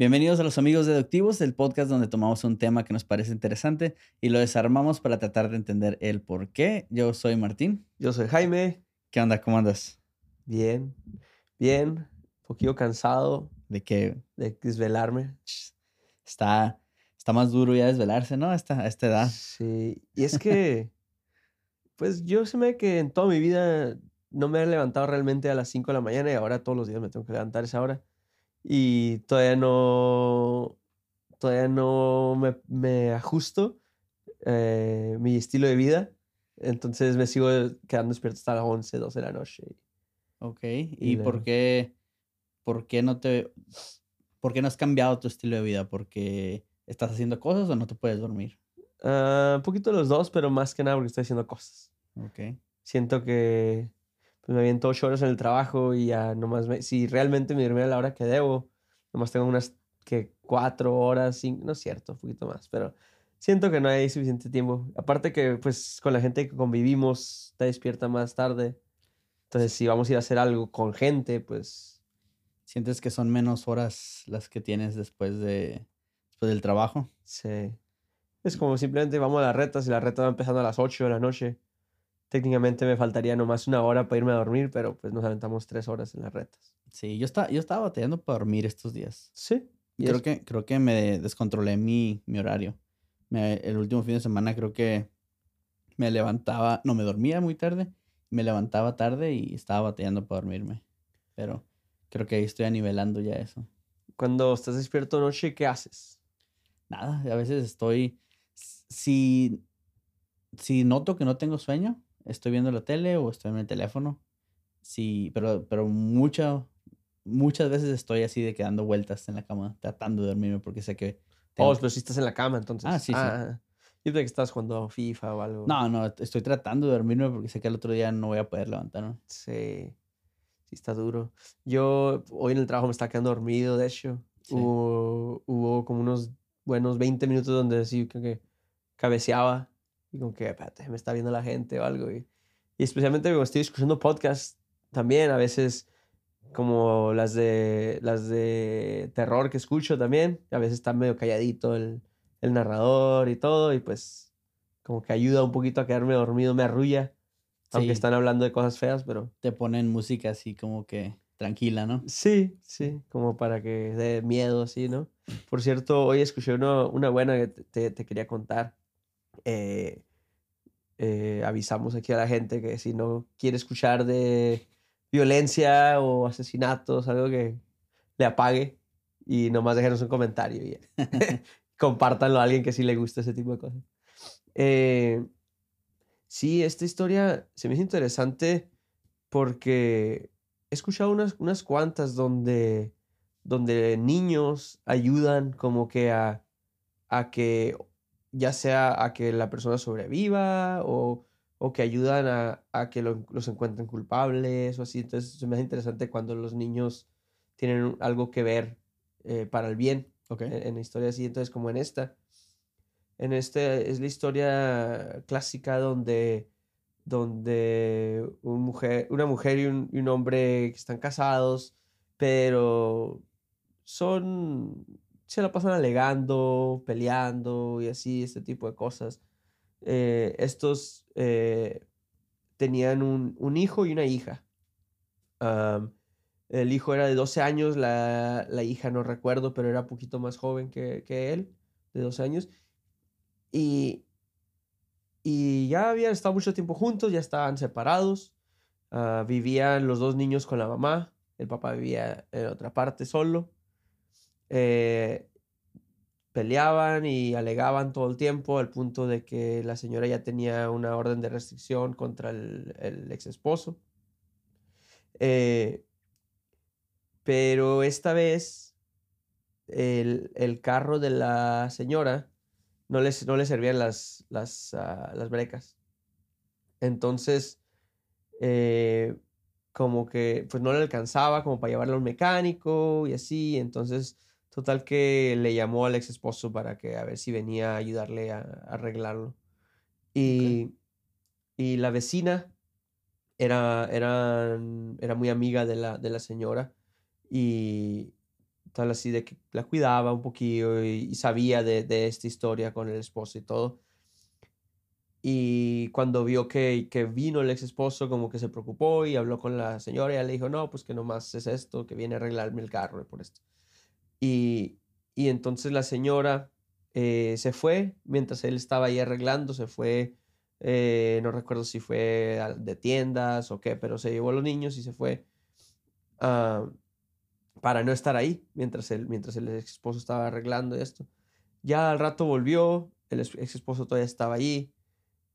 Bienvenidos a los amigos deductivos, el podcast donde tomamos un tema que nos parece interesante y lo desarmamos para tratar de entender el por qué. Yo soy Martín. Yo soy Jaime. ¿Qué onda? ¿Cómo andas? Bien, bien, un poquito cansado. ¿De qué? De desvelarme. Está, está más duro ya desvelarse, ¿no? A esta, a esta edad. Sí, y es que, pues yo se me que en toda mi vida no me he levantado realmente a las 5 de la mañana y ahora todos los días me tengo que levantar a esa hora y todavía no, todavía no me, me ajusto eh, mi estilo de vida. Entonces me sigo quedando despierto hasta las 11, 12 de la noche. Ok, ¿y, por, qué, por qué no te... ¿Por qué no has cambiado tu estilo de vida? ¿Porque estás haciendo cosas o no te puedes dormir? Uh, un poquito los dos, pero más que nada porque estoy haciendo cosas. Ok. Siento que pues me aviento ocho horas en el trabajo y ya nomás, me, si realmente me durmiera a la hora que debo, nomás tengo unas que cuatro horas, cinco, no es cierto, un poquito más, pero siento que no hay suficiente tiempo. Aparte que pues con la gente que convivimos, te despierta más tarde. Entonces si vamos a ir a hacer algo con gente, pues... ¿Sientes que son menos horas las que tienes después, de, después del trabajo? Sí. Es como simplemente vamos a las retas y la reta va empezando a las 8 de la noche técnicamente me faltaría nomás una hora para irme a dormir, pero pues nos aventamos tres horas en las retas. Sí, yo, está, yo estaba batallando para dormir estos días. Sí. Creo que, creo que me descontrolé mi, mi horario. el último fin de semana creo que me levantaba, no, me dormía muy tarde, me levantaba tarde y estaba batallando para dormirme. Pero creo que ahí estoy anivelando ya eso. Cuando estás despierto noche, ¿qué haces? Nada, a veces estoy, si, si noto que no tengo sueño, estoy viendo la tele o estoy en el teléfono. Sí, pero, pero mucha, muchas veces estoy así de quedando vueltas en la cama, tratando de dormirme porque sé que... Oh, pero si estás en la cama entonces. Ah, sí, sí. Ah, yo creo que estás jugando FIFA o algo. No, no, estoy tratando de dormirme porque sé que el otro día no voy a poder levantarme. Sí, sí está duro. Yo hoy en el trabajo me estaba quedando dormido, de hecho. Hubo, hubo como unos buenos 20 minutos donde sí que cabeceaba y como que, espérate, me está viendo la gente o algo. Y, y especialmente cuando estoy escuchando podcasts también, a veces como las de, las de terror que escucho también, a veces está medio calladito el, el narrador y todo, y pues como que ayuda un poquito a quedarme dormido, me arrulla, aunque están hablando de cosas feas, pero... Te ponen música así como que tranquila, ¿no? Sí, sí, como para que dé miedo, así, ¿no? Por cierto, hoy escuché uno, una buena que te, te quería contar. Eh, eh, avisamos aquí a la gente que si no quiere escuchar de violencia o asesinatos, algo que le apague y nomás déjenos un comentario y compártanlo a alguien que sí le gusta ese tipo de cosas. Eh, sí, esta historia se me hizo interesante porque he escuchado unas, unas cuantas donde, donde niños ayudan como que a, a que ya sea a que la persona sobreviva o, o que ayudan a, a que los encuentren culpables o así. Entonces se me hace interesante cuando los niños tienen algo que ver eh, para el bien okay. en, en historias así. Entonces como en esta. En este es la historia clásica donde, donde un mujer, una mujer y un, y un hombre que están casados, pero son se la pasan alegando, peleando y así, este tipo de cosas. Eh, estos eh, tenían un, un, hijo y una hija. El hijo era de 12 años, la, la, hija no recuerdo, pero era poquito más joven que, que él, de 12 años. Y, y ya habían estado mucho tiempo juntos, ya estaban separados. Uh, vivían los dos niños con la mamá, el papá vivía en otra parte solo. Eh, peleaban y alegaban todo el tiempo al punto de que la señora ya tenía una orden de restricción contra el, ex esposo. Eh, pero esta vez el, el, carro de la señora no, les, no le servían las, las, las brecas. Entonces, eh, como que pues no le alcanzaba como para llevarlo al mecánico y así. Entonces, Total que le llamó al ex esposo para que a ver si venía a ayudarle a, a arreglarlo. Y, okay. y, la vecina era, era, era muy amiga de la, de la señora y tal así de que la cuidaba un poquillo y, sabía de, de, esta historia con el esposo y todo. Y cuando vio que, que, vino el ex esposo, como que se preocupó y habló con la señora y ella le dijo, no, pues que nomás es esto, que viene a arreglarme el carro por esto. Y, y entonces la señora eh, se fue mientras él estaba ahí arreglando, se fue, eh, no recuerdo si fue de tiendas o qué, pero se llevó a los niños y se fue ah, para no estar ahí mientras, él, mientras el ex esposo estaba arreglando esto. Ya al rato volvió, el ex esposo todavía estaba allí,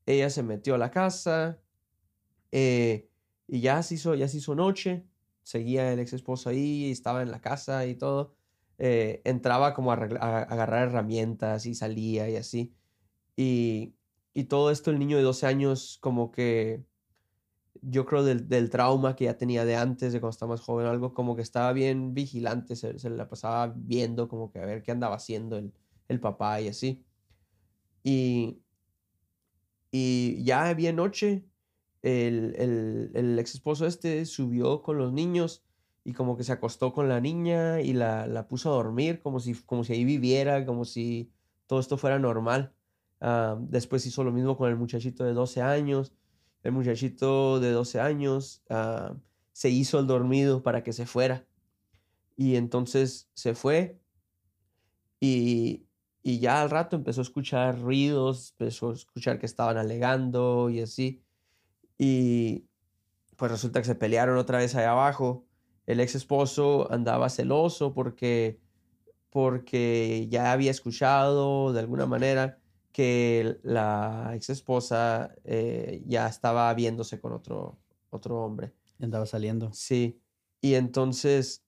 ella se metió a la casa eh, y ya se, hizo, ya se hizo noche, seguía el ex esposo ahí, estaba en la casa y todo. Eh, entraba como a, agarrar herramientas y salía y así. Y, y, todo esto el niño de 12 años como que yo creo del, del, trauma que ya tenía de antes, de cuando estaba más joven, algo como que estaba bien vigilante, se, se la pasaba viendo como que a ver qué andaba haciendo el, el papá y así. Y, y ya había noche, el, el, el ex esposo este subió con los niños y como que se acostó con la niña y la, la puso a dormir como si, como si ahí viviera, como si todo esto fuera normal. Ah, después hizo lo mismo con el muchachito de 12 años. El muchachito de 12 años ah, se hizo el dormido para que se fuera. Y entonces se fue y, y ya al rato empezó a escuchar ruidos, empezó a escuchar que estaban alegando y así. Y pues resulta que se pelearon otra vez ahí abajo el ex esposo andaba celoso porque, porque ya había escuchado de alguna manera que la ex esposa eh, ya estaba viéndose con otro, otro hombre. Andaba saliendo. Sí. Y entonces,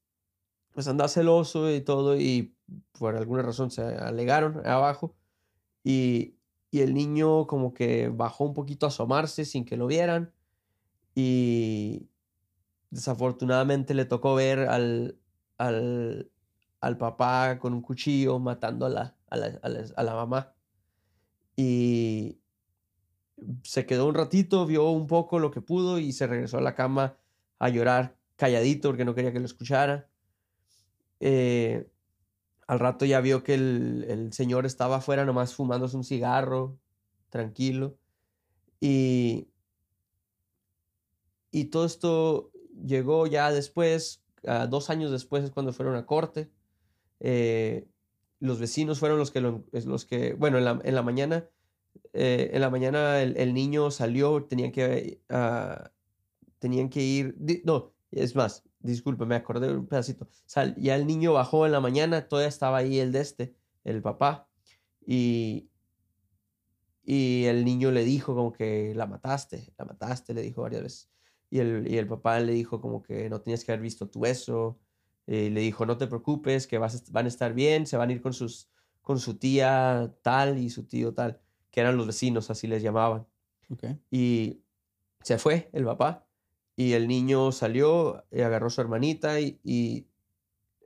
pues andaba celoso y todo, y por alguna razón se alegaron abajo. Y, y el niño como que bajó un poquito a asomarse sin que lo vieran. Y, desafortunadamente le tocó ver al, al, al papá con un cuchillo matando a la, a la, a la, mamá. Y se quedó un ratito, vio un poco lo que pudo y se regresó a la cama a llorar calladito porque no quería que lo escuchara. Eh, al rato ya vio que el, el, señor estaba afuera nomás fumándose un cigarro, tranquilo. Y, y todo esto llegó ya después, uh, dos años después es cuando fueron a corte. Eh, los vecinos fueron los que, los que bueno, en la, en la mañana, eh, en la mañana el, el, niño salió, tenían que, uh, tenían que ir, no, es más, disculpe, me acordé un pedacito. Ya el niño bajó en la mañana, todavía estaba ahí el de este, el papá, y, y el niño le dijo como que la mataste, la mataste, le dijo varias veces. Y el, y el papá le dijo como que no tenías que haber visto tú eso. Y le dijo, no te preocupes, que vas van a estar bien, se van a ir con, sus, con su tía tal y su tío tal, que eran los vecinos, así les llamaban. Y se fue el papá. Y el niño salió y agarró a su hermanita y, y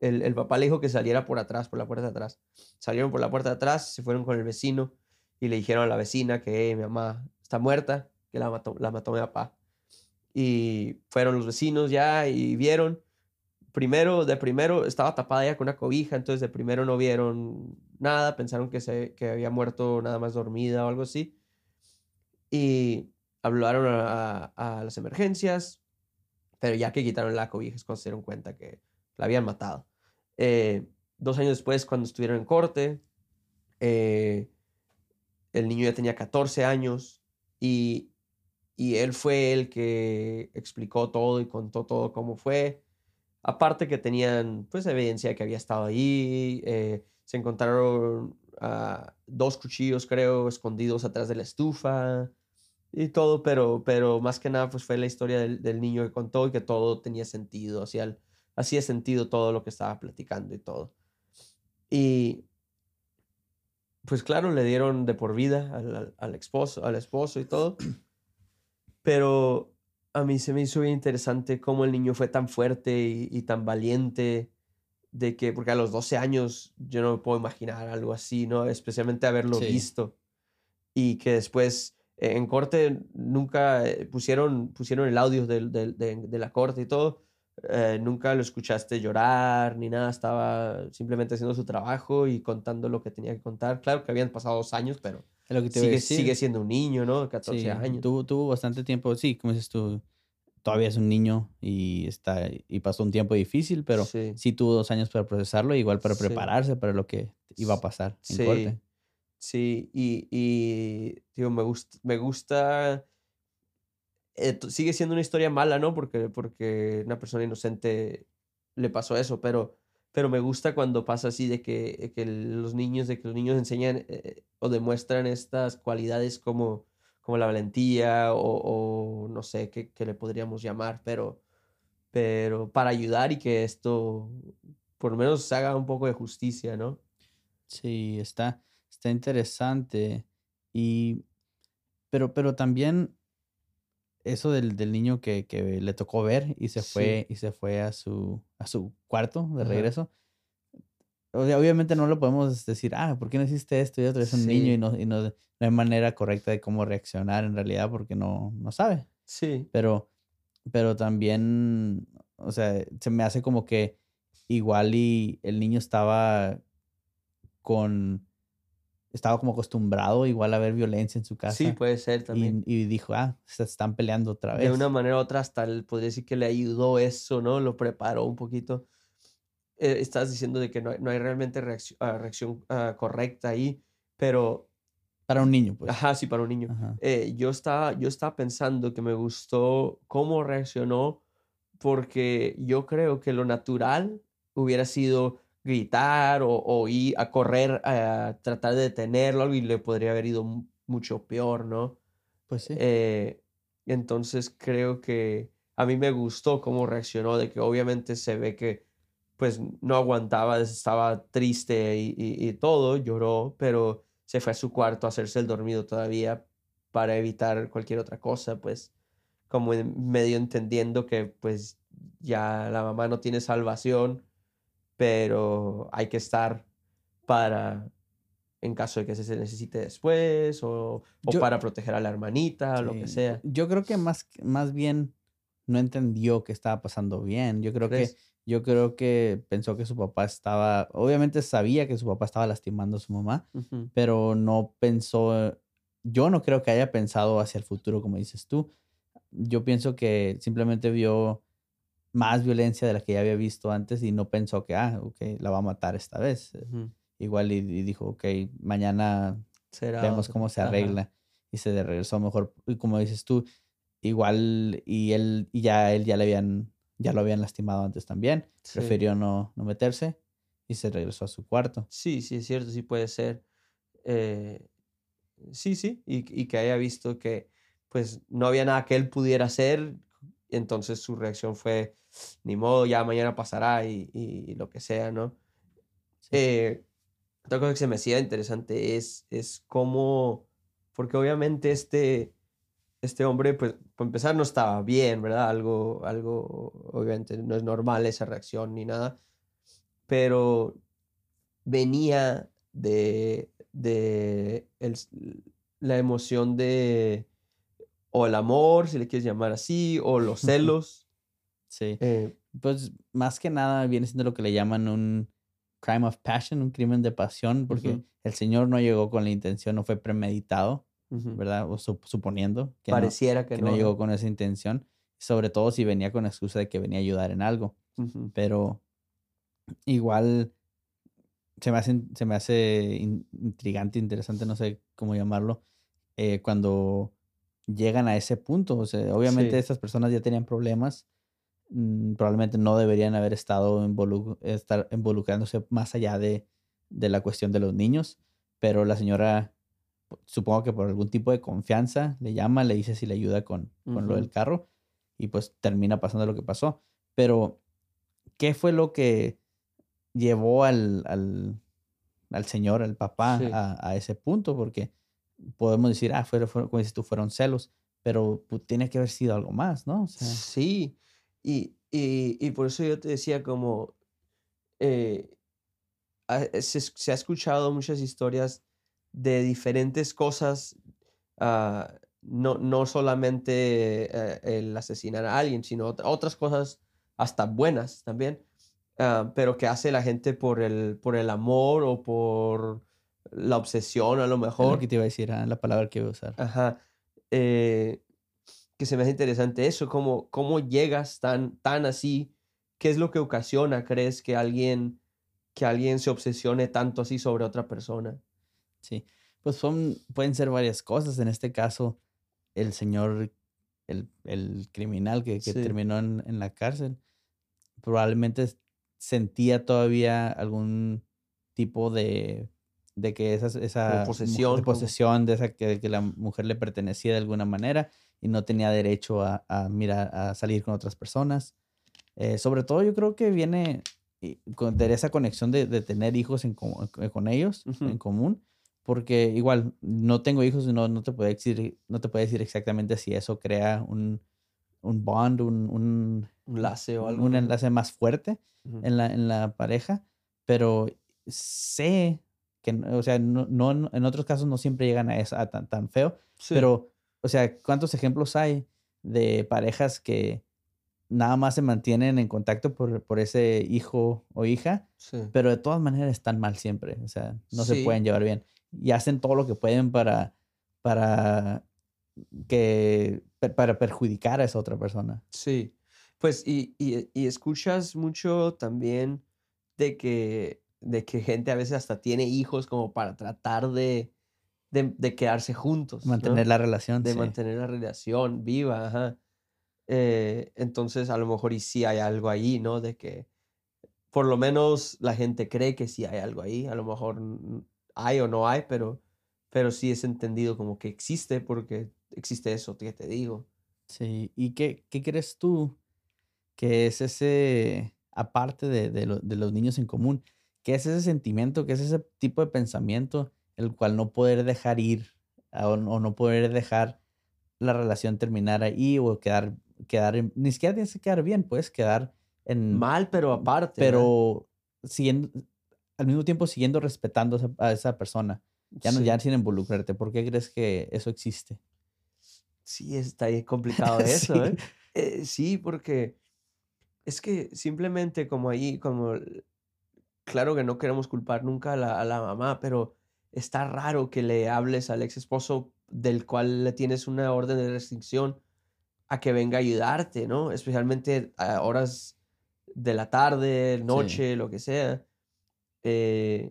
el, el, papá le dijo que saliera por atrás, por la puerta de atrás. Salieron por la puerta de atrás, se fueron con el vecino y le dijeron a la vecina que mi mamá está muerta, que la mató, la mató mi papá y fueron los vecinos ya y vieron. Primero, de primero estaba tapada ya con una cobija, entonces de primero no vieron nada, pensaron que, se, que había muerto nada más dormida o algo así. Y hablaron a, las emergencias, pero ya que quitaron la cobija se dieron cuenta que la habían matado. Eh, dos años después, cuando estuvieron en corte, eh, el niño ya tenía 14 años y y él fue el que explicó todo y contó todo cómo fue. Aparte que tenían pues evidencia de que había estado ahí, eh, se encontraron dos cuchillos creo escondidos atrás de la estufa y todo, pero, pero más que nada pues fue la historia del, del niño que contó y que todo tenía sentido, hacía, hacía sentido todo lo que estaba platicando y todo. Y pues claro, le dieron de por vida al, al esposo, al esposo y todo. Pero a mí se me hizo bien interesante cómo el niño fue tan fuerte y, tan valiente, de que, porque a los 12 años yo no me puedo imaginar algo así, ¿no? Especialmente haberlo visto. Y que después en corte nunca eh, pusieron, pusieron el audio de, de, de, la corte y todo, eh, nunca lo escuchaste llorar ni nada, estaba simplemente haciendo su trabajo y contando lo que tenía que contar. Claro que habían pasado dos años, pero Es lo que te iba a sigue, sigue siendo un niño, ¿no? 14 Sí, años. Tuvo, tuvo bastante tiempo, sí, como dices tú, todavía es un niño y está y pasó un tiempo difícil, pero sí, Sí, tuvo dos años para procesarlo, igual para prepararse para lo que iba a pasar en Sí. corte. sí, y, y digo, me gusta, me gusta, eh, sigue siendo una historia mala, ¿no? Porque, porque una persona inocente le pasó eso, pero, pero me gusta cuando pasa así de que, que los niños, de que los niños enseñan eh, o demuestran estas cualidades como, como la valentía o, o no sé qué, qué le podríamos llamar, pero, pero para ayudar y que esto por lo menos haga un poco de justicia, ¿no? Sí, está, está interesante. Y, pero, pero también eso del, del niño que, que le tocó ver y se Sí. fue, y se fue a su, a su cuarto de Ajá. regreso. O sea, obviamente no lo podemos decir, ah, ¿por qué no hiciste esto y otro? Es un niño y Sí, no, y no, no hay manera correcta de cómo reaccionar en realidad porque no, no sabe. sí, Pero, pero también, o sea, se me hace como que igual y el niño estaba con, estaba como acostumbrado igual a ver violencia en su sí, casa puede ser también. y, y dijo, ah, se están peleando otra De una vez. manera u otra hasta podría decir que le ayudó eso, ¿no? Lo preparó un poquito. Eh, estás diciendo de que no hay, no hay realmente reacción, reacción ah, correcta ahí, pero, Para un niño, pues. ajá, sí, para un niño. Eh, yo, estaba, yo estaba pensando que me gustó cómo reaccionó, porque yo creo que lo natural hubiera sido gritar o, o ir a correr a tratar de detenerlo y le podría haber ido mu- mucho peor, ¿no? Pues sí. Eh, entonces creo que a mí me gustó cómo reaccionó, de que obviamente se ve que pues no aguantaba, estaba triste y, y- y todo, lloró, pero se fue a su cuarto a hacerse el dormido todavía para evitar cualquier otra cosa, pues como medio entendiendo que pues ya la mamá no tiene salvación, pero hay que estar para en caso de que se necesite después o, o Yo, para proteger a la hermanita o lo que sí, sea. yo creo que más, más bien no entendió que estaba pasando bien. Yo creo que, yo creo que pensó que su papá estaba, obviamente sabía que su papá estaba lastimando a su mamá, pero no pensó, yo no creo que haya pensado hacia el futuro como dices tú. Yo pienso que simplemente vio más violencia de la que ya había visto antes y no pensó que, ah, ok, la va a matar esta vez. ujú. Igual y, y dijo, ok, mañana Será vemos otro. cómo se Ajá. arregla y se de regresó mejor. Y como dices tú, igual y él y ya él ya le habían ya lo habían lastimado antes también. Sí. Prefirió no, no meterse y se regresó a su cuarto. Sí, sí, es cierto, sí puede ser. Eh, sí, sí, y, y que haya visto que pues no había nada que él pudiera hacer, entonces su reacción fue, ni modo, ya mañana pasará y, y lo que sea, ¿no? Sí. Eh, otra cosa que se me hacía interesante es, es cómo, porque obviamente este, este hombre, pues, para empezar, no estaba bien, ¿verdad? Algo, algo, obviamente, no es normal esa reacción ni nada, pero venía de, de el la emoción de, o el amor, si le quieres llamar así, o los celos. Sí. eh, Pues más que nada viene siendo lo que le llaman un crime of passion, un crimen de pasión, porque el señor no llegó con la intención, no fue premeditado. ¿verdad? O sup- suponiendo que no, Pareciera que que no. no llegó con esa intención, sobre todo si venía con la excusa de que venía a ayudar en algo. Pero igual se me hace, se me hace in- intrigante, interesante, no sé cómo llamarlo, eh, cuando llegan a ese punto. O sea, obviamente Sí. estas personas ya tenían problemas, mm, probablemente no deberían haber estado involu- estar involucrándose más allá de, de la cuestión de los niños, pero la señora, supongo que por algún tipo de confianza, le llama, le dice si le ayuda con, con lo del carro y pues termina pasando lo que pasó. Pero, ¿qué fue lo que llevó al, al, al señor, al papá, Sí. a, a ese punto? Porque podemos decir, ah, fueron, fueron- como dices tú, fueron celos, pero pues, tiene que haber sido algo más, ¿no? O sea, Sí, y, y, y por eso yo te decía como eh, ha- se, se ha escuchado muchas historias de diferentes cosas, ah, no, no solamente eh, el asesinar a alguien, sino ot- otras cosas hasta buenas también, ah, pero que hace la gente por el, por el amor o por la obsesión a lo Es mejor. lo que te iba a decir, ah, la palabra que iba a usar. Ajá. eh, que se me hace interesante eso, cómo, cómo llegas tan, tan así, qué es lo que ocasiona, crees que alguien, que alguien se obsesione tanto así sobre otra persona. Sí, pues son, pueden ser varias cosas. En este caso, el señor, el, el criminal que, que Sí. terminó en, en la cárcel, probablemente sentía todavía algún tipo de, de que esa, esa posesión, posesión, de esa que, que la mujer le pertenecía de alguna manera y no tenía derecho a, a mirar, a salir con otras personas. Eh, sobre todo yo creo que viene con, de esa conexión de, de tener hijos en eh, con ellos en común, porque igual no tengo hijos y no, no, te puedo decir, no te puedo decir exactamente si eso crea un, un bond, un, un, Un enlace o algo. enlace más fuerte en la, en la pareja, pero sé que, o sea, no, no- en otros casos no siempre llegan a eso, a tan, tan feo, Sí, pero, o sea, ¿cuántos ejemplos hay de parejas que nada más se mantienen en contacto por, por ese hijo o hija, sí. pero de todas maneras están mal siempre, o sea, no se pueden llevar bien. Y hacen todo lo que pueden para, para que, para perjudicar a esa otra persona. Sí, pues y, y- y escuchas mucho también de que, de que gente a veces hasta tiene hijos como para tratar de, de, de quedarse juntos, ¿no? Mantener la relación. de sí. mantener la relación viva, ajá. Eh, entonces a lo mejor y sí hay algo ahí, ¿no? De que por lo menos la gente cree que sí hay algo ahí, a lo mejor hay o no hay, pero, pero sí es entendido como que existe porque existe eso que te digo. Sí, ¿y qué, qué crees tú que es ese, aparte de, de lo- de los niños en común, qué es ese sentimiento, qué es ese tipo de pensamiento el cual no poder dejar ir a- o, no- poder dejar la relación terminar ahí o quedar, quedar ni siquiera tienes que quedar bien, puedes quedar en Mal, pero aparte. pero siguiendo, al mismo tiempo siguiendo respetando a esa, persona, ya no Sí. ya sin involucrarte, ¿por qué crees que eso existe? Sí, está bien complicado eso, Sí. ¿eh? Eh, Sí, porque es que simplemente como ahí, como, claro que no queremos culpar nunca a la, a la mamá, pero está raro que le hables al ex esposo del cual le tienes una orden de restricción a que venga a ayudarte, ¿no? Especialmente a horas de la tarde, noche, lo que sea. Eh,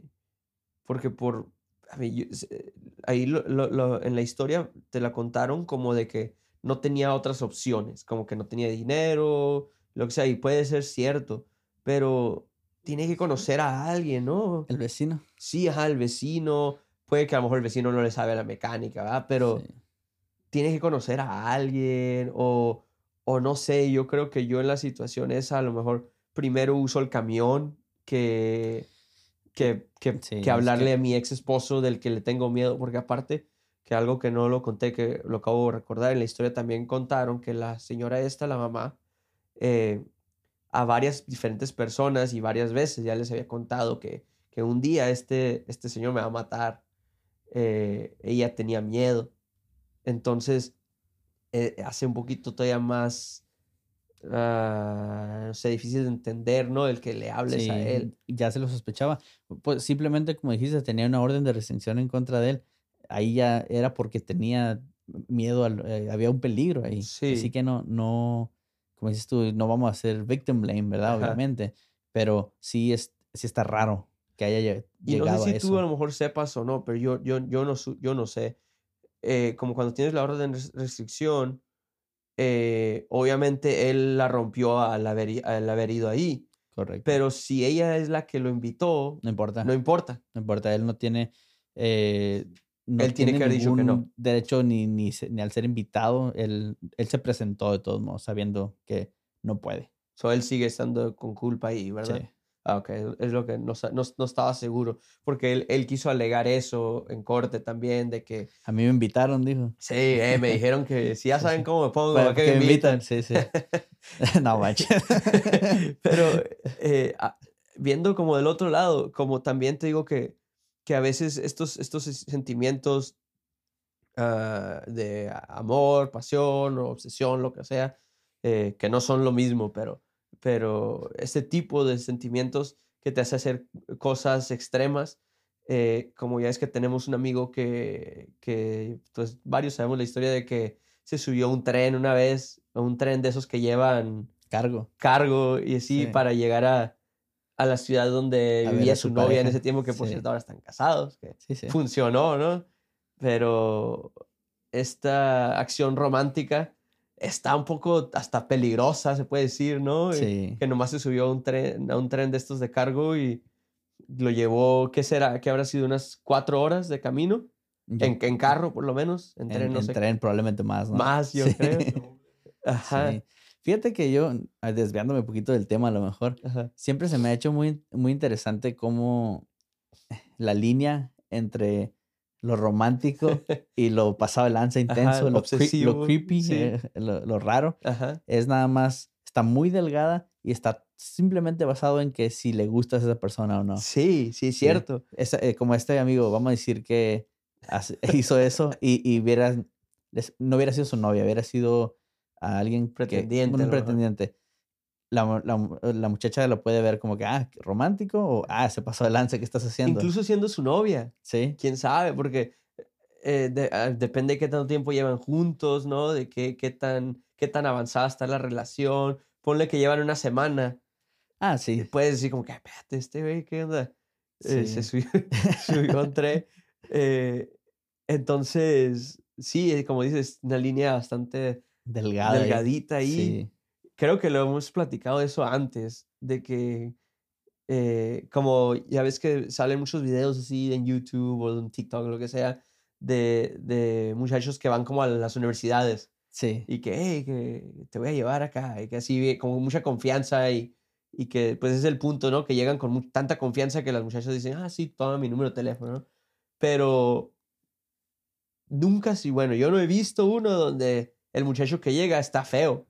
porque por, a mí, yo- se- ahí lo- lo- lo- en la historia te la contaron como de que no tenía otras opciones, como que no tenía dinero, lo que sea, y puede ser cierto, pero tiene que conocer a alguien, ¿no? El vecino. Sí, ajá, el vecino, puede que a lo mejor el vecino no le sabe la mecánica, ¿verdad? Pero Sí. tienes que conocer a alguien o, o no sé, yo creo que yo en la situación esa a lo mejor primero uso el camión que, que, que, Sí, que es hablarle que- a mi ex esposo del que le tengo miedo, porque aparte que algo que no lo conté, que lo acabo de recordar en la historia también contaron que la señora esta, la mamá, eh, a varias diferentes personas y varias veces ya les había contado que, que un día este, este señor me va a matar. eh, ella tenía miedo. Entonces, eh, hace un poquito todavía más, no sé, difícil de entender, ¿no? El que le hables a él. ya se lo sospechaba. Pues simplemente, como dijiste, tenía una orden de restricción en contra de él. Ahí ya era porque tenía miedo, al- eh, había un peligro ahí. Así Sí. que no, no, como dices tú, no vamos a hacer victim blame, ¿verdad? Ajá. Obviamente. Pero sí, es, sí está raro que haya lle- Y no llegado sé a si eso. tú a lo mejor sepas o no, pero yo, yo, yo, no, yo no sé. Eh, como cuando tienes la orden de res- restricción, eh, obviamente él la rompió al haber, al haber ido ahí. Correcto. Pero si ella es la que lo invitó, no importa. no importa. No importa, él no tiene. eh, no Él tiene que haber dicho que no. Derecho ni, ni, ni al ser invitado, él, él se presentó de todos modos, sabiendo que no puede. So, él sigue estando con culpa ahí, ¿verdad? Sí. Ah, ok, es lo que no, no, no estaba seguro, porque él, él quiso alegar eso en corte también, de que, A mí me invitaron, dijo. sí, eh, me dijeron que si ya saben sí. cómo me pongo, Para ¿para qué que me invitan? invitan, sí, sí. no manches. Pero eh, a- viendo como del otro lado, como también te digo que, que a veces estos, estos es- sentimientos ah, de amor, pasión o obsesión, lo que sea, eh, que no son lo mismo, pero pero este tipo de sentimientos que te hace hacer cosas extremas, eh, como ya es que tenemos un amigo que, que, pues varios sabemos la historia de que se subió a un tren una vez, a un tren de esos que llevan Cargo. cargo y así Sí. para llegar a, a la ciudad donde A vivía su, novia en pareja. ese tiempo, que por Sí. cierto ahora están casados, que Sí, sí. funcionó, ¿no? Pero esta acción romántica está un poco hasta peligrosa, se puede decir, ¿no? Sí. Que nomás se subió a un tren, a un tren de estos de cargo y lo llevó, ¿qué será? ¿Qué habrá sido? ¿Unas cuatro horas de camino? En, en carro, por lo menos. En en, tren, no en sé. tren probablemente más, ¿no? Más, yo Sí. creo. Ajá. Sí. Fíjate que yo, ah, desviándome un poquito del tema a lo mejor, Ajá. siempre se me ha hecho muy, muy interesante cómo la línea entre lo romántico y lo pasado de lanza intenso, lo, obsesivo, lo creepy, sí. eh, lo, lo raro, Ajá. es nada más, está muy delgada y está simplemente basado en que si le gustas a esa persona o no. Sí, sí, es Sí. cierto. Eh, como este amigo, vamos a decir que hizo eso y, y hubiera, no hubiera sido su novia, hubiera sido a alguien que- Pretendiente, a un pretendiente. La, la la muchacha lo puede ver como que, ah, romántico o, ah, se pasó de lanza, ¿qué estás haciendo? Incluso siendo su novia. Sí, quién sabe, porque eh, de- ah, depende de qué tanto tiempo llevan juntos, ¿no? De qué, qué, tan, qué tan avanzada está la relación. Ponle que llevan una semana. ah, sí, Puedes decir como que, "Ah, espérate, este güey, ¿qué onda? Eh, se subió, subió un tren. Eh, entonces, sí, como dices, una línea bastante delgada. y- delgadita ahí. Sí, Creo que lo hemos platicado de eso antes, de que eh, como ya ves que salen muchos videos así en YouTube o en TikTok lo que sea, de, de muchachos que van como a las universidades sí, y que, hey, que te voy a llevar acá, y que así como mucha confianza y, y que pues es el punto, ¿no? Que llegan con tanta confianza que las muchachas dicen, ah, sí, toma mi número de teléfono, ¿no? Pero nunca, sí, bueno, yo no he visto uno donde el muchacho que llega está feo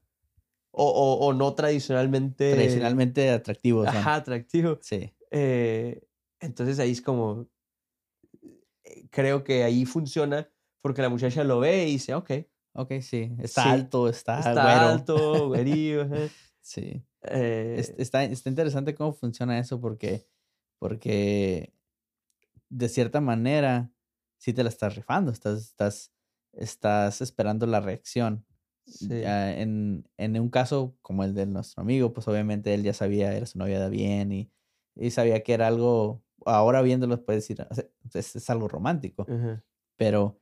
o, o, o no tradicionalmente, tradicionalmente atractivos. son. ajá, atractivo. Sí, Eh, entonces ahí es como, creo que ahí funciona porque la muchacha lo ve y dice, ok, ok, sí. Está Sí, alto, está, está güero. alto, ajá. Sí. Eh, Es- está, está interesante cómo funciona eso porque, porque de cierta manera sí te la estás rifando, estás, estás, estás esperando la reacción. sí. En, en un caso como el de nuestro amigo, pues obviamente él ya sabía, era su novia de bien y, y sabía que era algo, ahora viéndolo puedes decir, o sea, es, es algo romántico, pero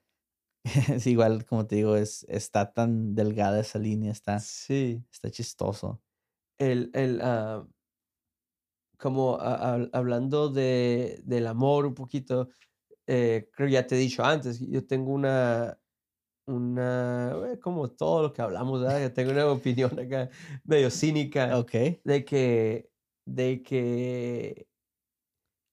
es igual, como te digo, es, está tan delgada esa línea, está, Sí. está chistoso. El, el, ah, como a- a- hablando de, del amor un poquito, eh, creo que ya te he dicho antes, yo tengo una, una, eh, como todo lo que hablamos, ¿verdad? Yo tengo una opinión acá medio cínica. Ok, de que, de que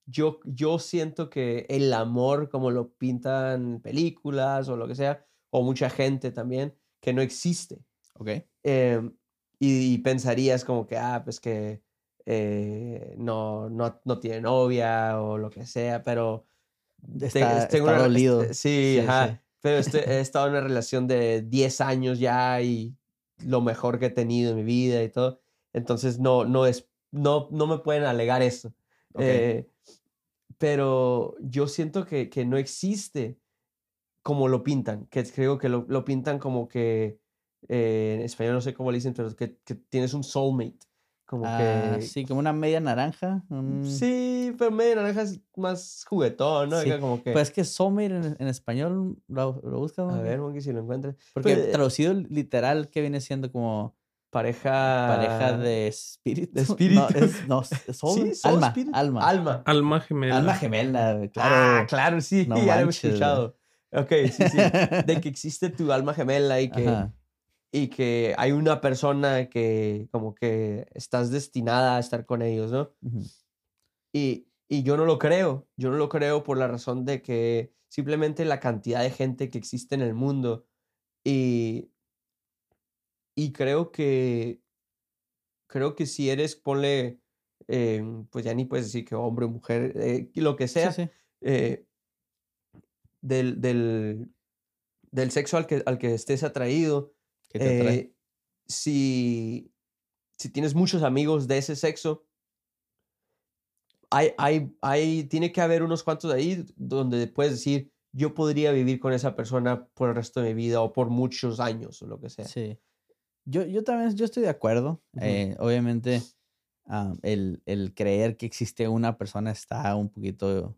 yo, yo siento que el amor, como lo pintan películas o lo que sea, o mucha gente también, que no existe. ok. Em, y, y pensarías como que, ah, pues que eh, no, no, no tiene novia o lo que sea, pero... Está, tengo está una- dolido. este, Sí, ajá. sí. Pero este- he estado en una relación de 10 años ya y lo mejor que he tenido en mi vida y todo. Entonces no, no es, no, no me pueden alegar eso. Eh, pero yo siento que, que no existe como lo pintan, que creo que lo, lo pintan como que, eh, en español no sé cómo le dicen, pero que, que tienes un soulmate. Como Ah, que... sí, como una media naranja. un- Sí, pero medio naranja es más juguetón, ¿no? Sí, Como que... Pues es que soulmate en, en español lo, lo buscas. a ¿no? ver, Monkey, si lo encuentras. Porque pues, traducido literal, que viene siendo como Pareja... pareja de espíritu. de espíritu. No, es, no, soul, Sí, alma, spirit. alma. Alma. Alma gemela. Alma gemela, claro. Ah, claro, sí, No ya lo he escuchado. Ok, sí, sí. De que existe tu alma gemela y que, Ajá. Y que hay una persona que como que estás destinada a estar con ellos, ¿no? Y, y yo no lo creo. Yo no lo creo por la razón de que simplemente la cantidad de gente que existe en el mundo y, y creo que creo que si eres, ponle, eh, pues ya ni puedes decir que hombre o mujer, eh, lo que sea, Sí, sí. eh, del, del, del sexo al que, al que estés atraído, ¿Qué te atrae? eh, si, si tienes muchos amigos de ese sexo, hay, hay, hay, tiene que haber unos cuantos ahí donde puedes decir, yo podría vivir con esa persona por el resto de mi vida o por muchos años o lo que sea. Sí. Yo, yo también, yo estoy de acuerdo. Eh, obviamente, ah, el, el creer que existe una persona está un poquito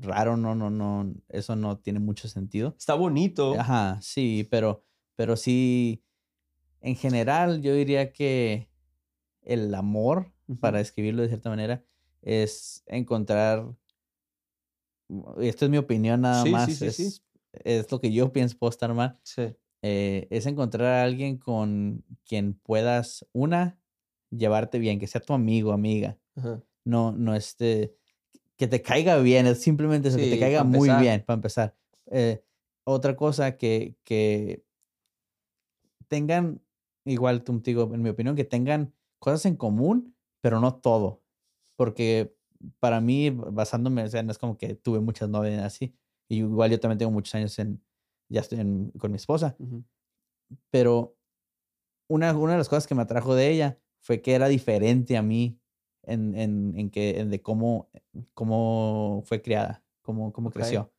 raro, no, no, no, eso no tiene mucho sentido. Está bonito. Ajá, sí, pero, pero sí, en general, yo diría que el amor, para describirlo de cierta manera, es encontrar, y esto es mi opinión nada Sí, más, sí, sí. es, es lo que yo pienso, puedo estar mal, Sí. eh, es encontrar a alguien con quien puedas, una, llevarte bien, que sea tu amigo, amiga, Ajá. no, no este, que te caiga bien, es simplemente eso, que te caiga muy bien, para empezar. Eh, otra cosa que, que tengan, igual contigo, en mi opinión, que tengan cosas en común, pero no todo. Porque para mí, basándome, o sea, no es como que tuve muchas novias así. Y igual yo también tengo muchos años en, ya estoy en- con mi esposa. Pero una, una de las cosas que me atrajo de ella fue que era diferente a mí en, en, en que, en de cómo, cómo fue criada, cómo, cómo creció.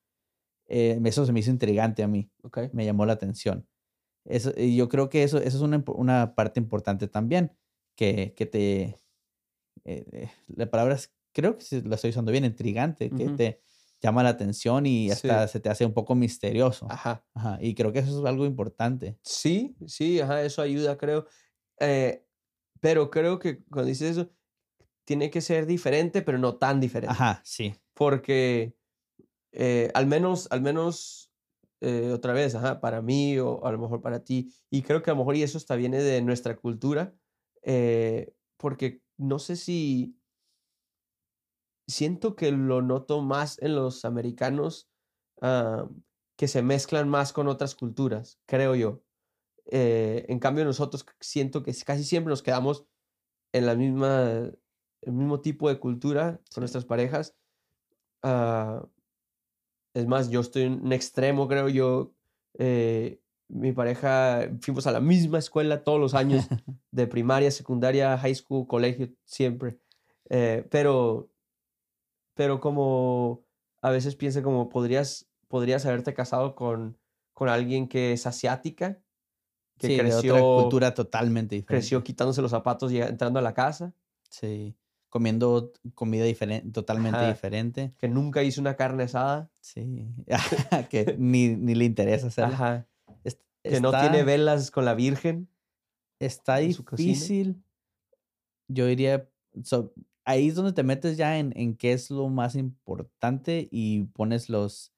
Eh, eso se me hizo intrigante a mí, me llamó la atención. Eso, y yo creo que eso, eso es una, una parte importante también, que, que te... eh, eh, la palabra es, creo que la estoy usando bien, intrigante, que Ujú. te llama la atención y Sí. hasta se te hace un poco misterioso. Ajá. Ajá, y creo que eso es algo importante. Sí, sí, ajá, eso ayuda, creo. Eh, pero creo que cuando dices eso, tiene que ser diferente, pero no tan diferente. Ajá, sí. Porque eh, al menos, al menos, eh, otra vez, ajá, para mí o a lo mejor para ti, y creo que a lo mejor y eso está viene de nuestra cultura, eh, porque no sé si siento que lo noto más en los americanos ah, que se mezclan más con otras culturas, creo yo. Eh, en cambio, nosotros siento que casi siempre nos quedamos en la misma, el mismo tipo de cultura con nuestras parejas. Ah, es más, yo estoy en un extremo, creo yo. eh, mi pareja, fuimos a la misma escuela todos los años, de primaria, secundaria, high school, colegio, siempre. Eh, pero, pero como a veces piensa como podrías, podrías haberte casado con, con alguien que es asiática, que sí, de creció, otra cultura totalmente diferente. creció quitándose los zapatos y entrando a la casa, Sí. Comiendo comida diferente, totalmente Ajá. diferente. que nunca hizo una carne asada, Sí. que ni, ni le interesa hacerla. ajá, Es- que no tiene está- velas con la Virgen. Está difícil. Yo diría, so- ahí es donde te metes ya en, en qué es lo más importante y pones los,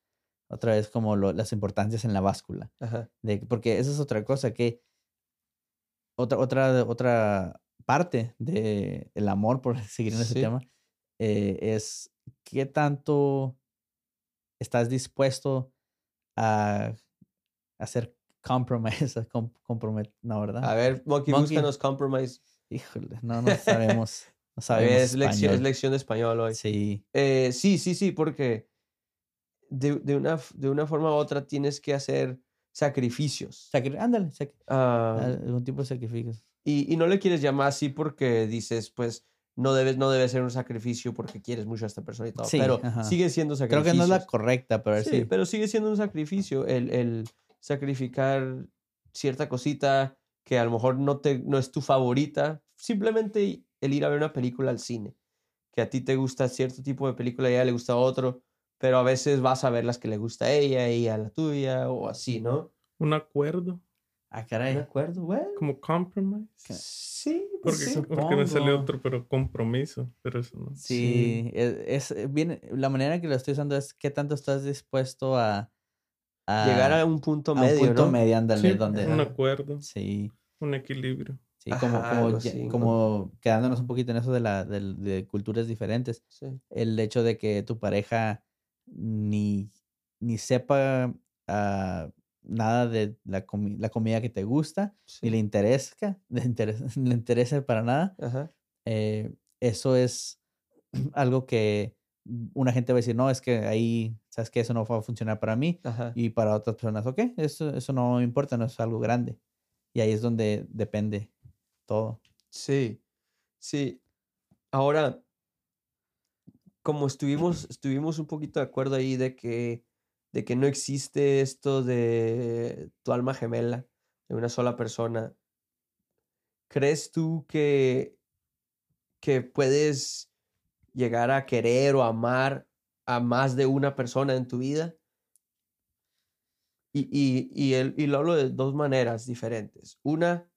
otra vez como lo- las importancias en la báscula. Ajá, De, porque esa es otra cosa que, otra, otra, otra parte del el amor, por seguir en ese Sí. tema, eh, es qué tanto estás dispuesto a hacer compromise, com- compromet- no, ¿verdad? A ver, Monkey, Monkey. búscanos compromise. Híjole, no, no sabemos. No sabemos es, lección, es lección de español hoy. Sí, Eh, sí, sí, sí, porque de, de una, de una forma u otra tienes que hacer sacrificios. sacri- ándale, Ah, algún tipo de sacrificios. Y, y no le quieres llamar así porque dices, pues, no debes, no debe ser un sacrificio porque quieres mucho a esta persona y todo. Sí, pero ajá. sigue siendo Creo sacrificio. que no es la correcta, pero Sí, sí. pero sigue siendo un sacrificio el, el sacrificar cierta cosita que a lo mejor no, te, no es tu favorita. Simplemente el ir a ver una película al cine. Que a ti te gusta cierto tipo de película y a ella le gusta otro, pero a veces vas a ver las que le gusta a ella, ella a la tuya o así, ¿no? Un acuerdo, Ah, ¿De caray. acuerdo? Bueno, como compromise. sí, Porque, sí. porque me salió otro, pero compromiso. Pero eso no. Sí, es, es bien, la manera que lo estoy usando es qué tanto estás dispuesto a, a Llegar a un punto a un medio, punto ¿no? medio, ándale, Sí, donde un acuerdo, sí, un equilibrio. sí, como, Ajá, como, algo ya- así, ¿no? como quedándonos un poquito en eso de la del- de, culturas diferentes, Sí. el hecho de que tu pareja ni, ni sepa ah, nada de la, comi- la comida que te gusta, sí. ni le interesa, le interesa, le interesa para nada, Ajá. eh, eso es algo que una gente va a decir, no, es que ahí, sabes que eso no va a funcionar para mí Ajá. y para otras personas, ok, eso, eso no importa, no es algo grande. Y ahí es donde depende todo. Sí, sí. Ahora, como estuvimos, estuvimos un poquito de acuerdo ahí de que, de que no existe esto de tu alma gemela, de una sola persona, ¿crees tú que, que puedes llegar a querer o amar a más de una persona en tu vida? Y, y, y, el- y lo hablo de dos maneras diferentes. Una,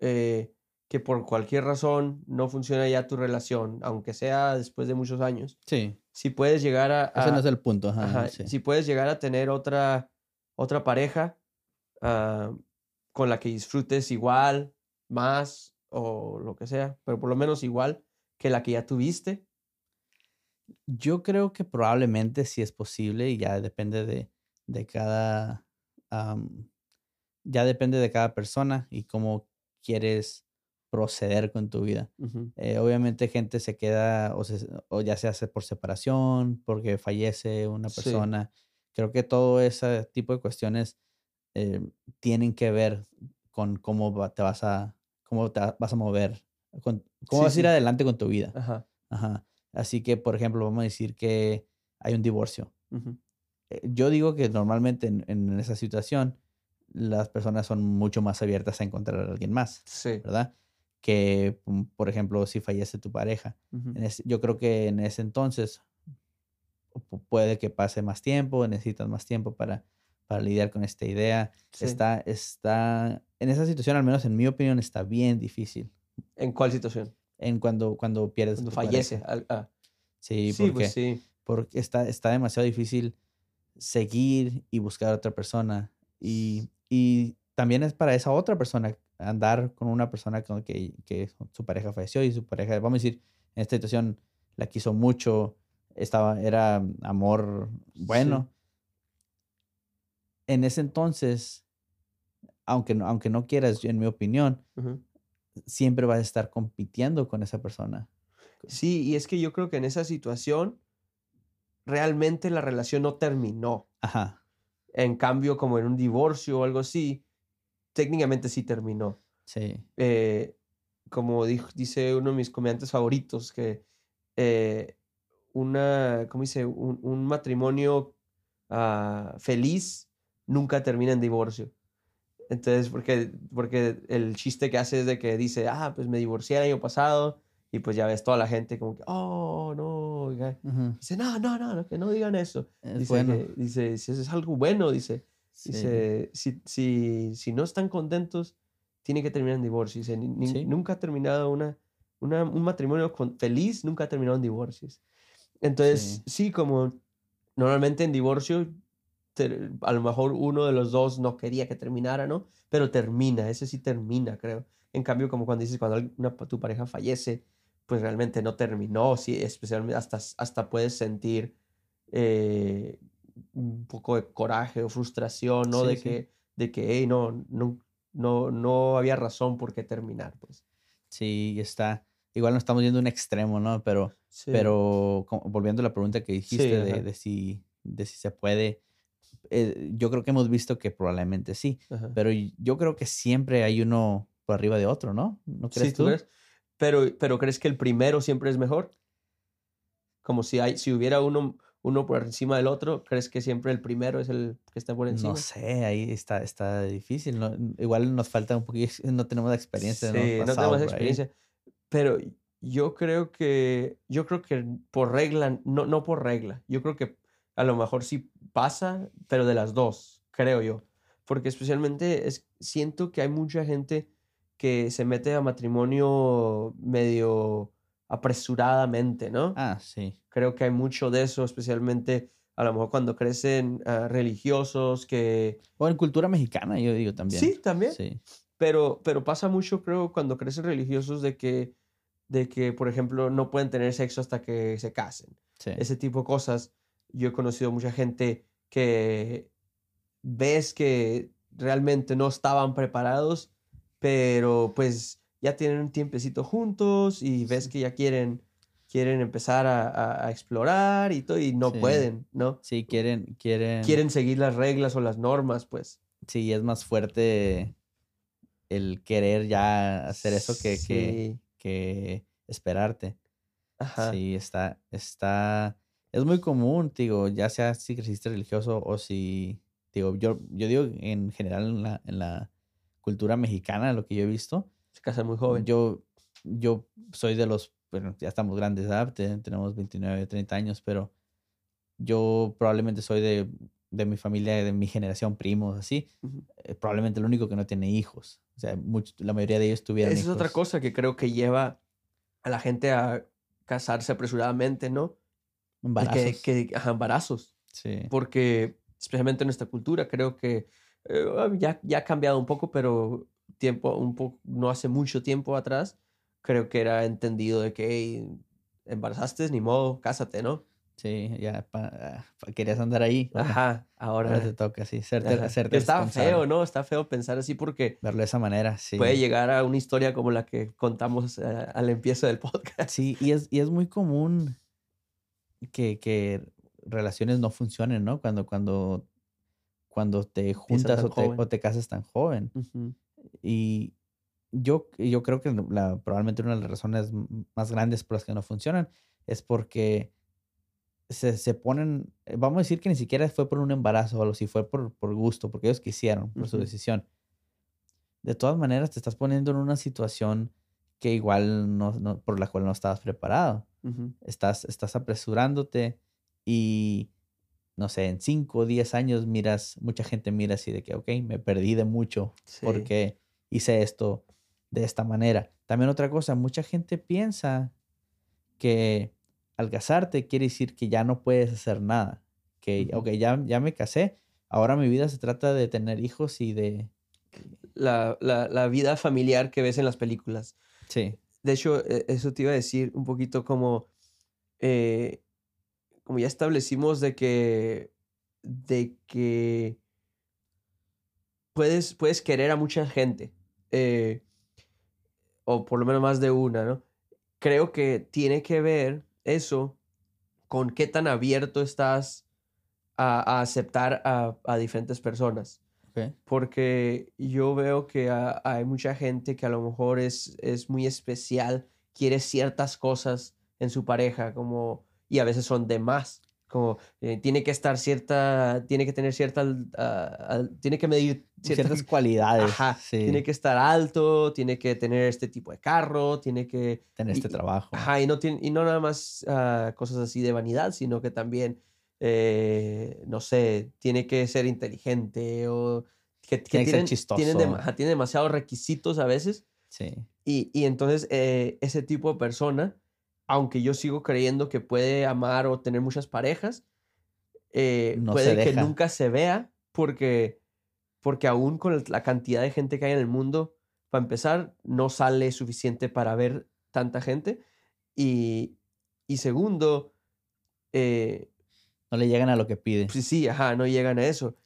eh, que por cualquier razón no funciona ya tu relación, aunque sea después de muchos años, Sí. si puedes llegar a, Ese no es el punto. Ajá, ajá, sí. si puedes llegar a tener otra, otra pareja ah, con la que disfrutes igual, más o lo que sea, pero por lo menos igual que la que ya tuviste. Yo creo que probablemente sí es posible y ya depende de, de cada, ya depende de cada persona y cómo quieres proceder con tu vida. Eh, obviamente gente se queda o, se- o ya se hace por separación, porque fallece una Sí. persona. Creo que todo ese tipo de cuestiones eh, tienen que ver con cómo te vas a, cómo te vas a mover, con- cómo Sí, vas a ir adelante con tu vida. Ajá. Ajá. Así que, por ejemplo, vamos a decir que hay un divorcio. Eh, Yo digo que normalmente en, en esa situación las personas son mucho más abiertas a encontrar a alguien más, Sí. ¿verdad? Que, mm, por ejemplo, si fallece tu pareja. ujú, En ese- yo creo que en ese entonces pu- puede que pase más tiempo, necesitas más tiempo para, para lidiar con esta idea. sí. Está, está, en esa situación, al menos en mi opinión, está bien difícil. ¿En cuál situación? En cuando, cuando pierdes Cuando tu fallece. al- ah, Sí, Sí, porque, pues sí. porque está, está demasiado difícil seguir y buscar a otra persona. Y, y también es para esa otra persona andar con una persona con que, que su pareja falleció y su pareja, vamos a decir, en esta situación la quiso mucho, estaba, era amor bueno. En ese entonces, aunque aunque no quieras, en mi opinión, ujú. siempre vas a estar compitiendo con esa persona. Sí, y es que yo creo que en esa situación realmente la relación no terminó. Ajá, En cambio, como en un divorcio o algo así, técnicamente sí terminó. sí, Eh, como dijo, dice uno de mis comediantes favoritos, que eh, una, ¿cómo dice? Un, un matrimonio ah, feliz nunca termina en divorcio. Entonces, porque, porque el chiste que hace es de que dice, ah, pues me divorcié el año pasado y pues ya ves toda la gente como que, oh, no, oiga". ujú, Dice, no, no, no, que no digan eso. es Dice, bueno. que- dice, es algo bueno, dice. Sí. Si, si, si no están contentos, tiene que terminar en divorcio. "Ni- Sí. nunca ha terminado una, una- un matrimonio con- feliz, nunca ha terminado en divorcios. Entonces, sí, como normalmente en divorcio, ter- a lo mejor uno de los dos no quería que terminara, ¿no? Pero termina, ese sí termina, creo. En cambio, como cuando dices, cuando una- tu pareja fallece, pues realmente no terminó, sí, especialmente hasta, hasta puedes sentir eh, un poco de coraje o frustración, ¿no? Sí, de, sí. que, de que, hey, no, no, no, no había razón por qué terminar, pues. Sí, está. Igual no estamos yendo a un extremo, ¿no? Pero, Sí. pero volviendo a la pregunta que dijiste de, de si, de si se puede, eh, yo creo que hemos visto que probablemente sí, Ajá. pero yo creo que siempre hay uno por arriba de otro, ¿no? ¿No crees Sí, ¿tú tú? crees? Pero, pero ¿crees que el primero siempre es mejor? Como si, hay, si hubiera uno, uno por encima del otro, ¿crees que siempre el primero es el que está por encima? No sé, ahí está, está difícil. ¿no? Igual nos falta un poquito, no tenemos experiencia, no Sí, no tenemos experiencia. Pero yo creo que, yo creo que por regla, no, no por regla, yo creo que a lo mejor sí pasa, pero de las dos, creo yo. Porque especialmente es, siento que hay mucha gente que se mete a matrimonio medio apresuradamente, ¿no? Ah, sí. Creo que hay mucho de eso, especialmente a lo mejor cuando crecen ah, religiosos que... O en cultura mexicana, yo digo también. Sí, también. Sí. Pero, pero pasa mucho, creo, cuando crecen religiosos de que, de que, por ejemplo, no pueden tener sexo hasta que se casen. sí. Ese tipo de cosas. Yo he conocido mucha gente que ves que realmente no estaban preparados, pero pues ya tienen un tiempecito juntos y ves que ya quieren, quieren empezar a, a- a explorar y todo y no Sí. pueden, ¿no? Sí, quieren, quieren. Quieren seguir las reglas o las normas, pues. Sí, es más fuerte el querer ya hacer eso que, que esperarte. Ajá. Sí, está, está, es muy común, digo, ya sea si creciste religioso o si, digo, yo, yo digo en general en la, en la cultura mexicana, lo que yo he visto, Se casa muy joven. yo, yo soy de los, bueno, ya estamos grandes, ¿verdad? Te- Tenemos 29, 30 años, pero yo probablemente soy de, de mi familia, de mi generación, primos, así, Ujú. eh, probablemente el único que no tiene hijos. O sea, much- la mayoría de ellos tuvieron Esa es otra hijos. cosa que creo que lleva a la gente a casarse apresuradamente, ¿no? Embarazos. Que, que, ajá, embarazos. Sí. Porque, especialmente en nuestra cultura, creo que eh, ya, ya ha cambiado un poco, pero tiempo, un poco, no hace mucho tiempo atrás, creo que era entendido de que "Ey, embarazaste, ni modo, cásate, ¿no? Sí, ya pa- pa- querías andar ahí. Bueno, Ajá, ahora ahora. te toca, sí, serte, ajá. Que Está feo, ¿no? Está feo pensar así porque Verlo de esa manera, sí. puede llegar a una historia como la que contamos eh, al empiezo del podcast. Sí, y es, y es muy común que, que relaciones no funcionen, ¿no? Cuando, cuando, cuando te juntas o te, o te casas tan joven. Ujú. Y yo, yo creo que la, probablemente una de las razones más grandes por las que no funcionan es porque se, se ponen, eh, vamos a decir que ni siquiera fue por un embarazo o algo, si fue por, por gusto, porque ellos quisieron, por su decisión. De todas maneras, te estás poniendo en una situación que igual no, no- por la cual no estabas preparado. Estás, estás apresurándote y, no sé, en 5 o 10 años miras, mucha gente mira así de que, ok, me perdí de mucho Sí. porque hice esto de esta manera. También otra cosa, mucha gente piensa que al casarte quiere decir que ya no puedes hacer nada. Que, ok, ya, ya me casé, ahora mi vida se trata de tener hijos y de... La, la, la vida familiar que ves en las películas. Sí, De hecho, e- eso te iba a decir un poquito como, eh, como ya establecimos de que, de que puedes, puedes querer a mucha gente, eh, o por lo menos más de una, ¿no? Creo que tiene que ver eso con qué tan abierto estás a, a aceptar a, a diferentes personas porque yo veo que ha- hay mucha gente que a lo mejor es, es muy especial, quiere ciertas cosas en su pareja, como, y a veces son de más, como eh, tiene que estar cierta, tiene que tener cierta, al- tiene que medir cierta- Ciertas cualidades. Ajá, sí, tiene que estar alto, tiene que tener este tipo de carro, tiene que, tener y- este trabajo. Ajá, y no, tiene, y no nada más ah, cosas así de vanidad, sino que también, eh, no sé, tiene que ser inteligente o que, que Tiene que ser tienen, tienen, chistoso. ajá, tienen demasiados requisitos a veces. Sí, Y, y entonces eh, ese tipo de persona, aunque yo sigo creyendo que puede amar o tener muchas parejas, eh, No puede que deja. nunca se vea porque, porque aún con la cantidad de gente que hay en el mundo, para empezar, no sale suficiente para ver tanta gente. Y, y segundo, eh, no le llegan a lo que pide. pues sí, ajá, no llegan a eso.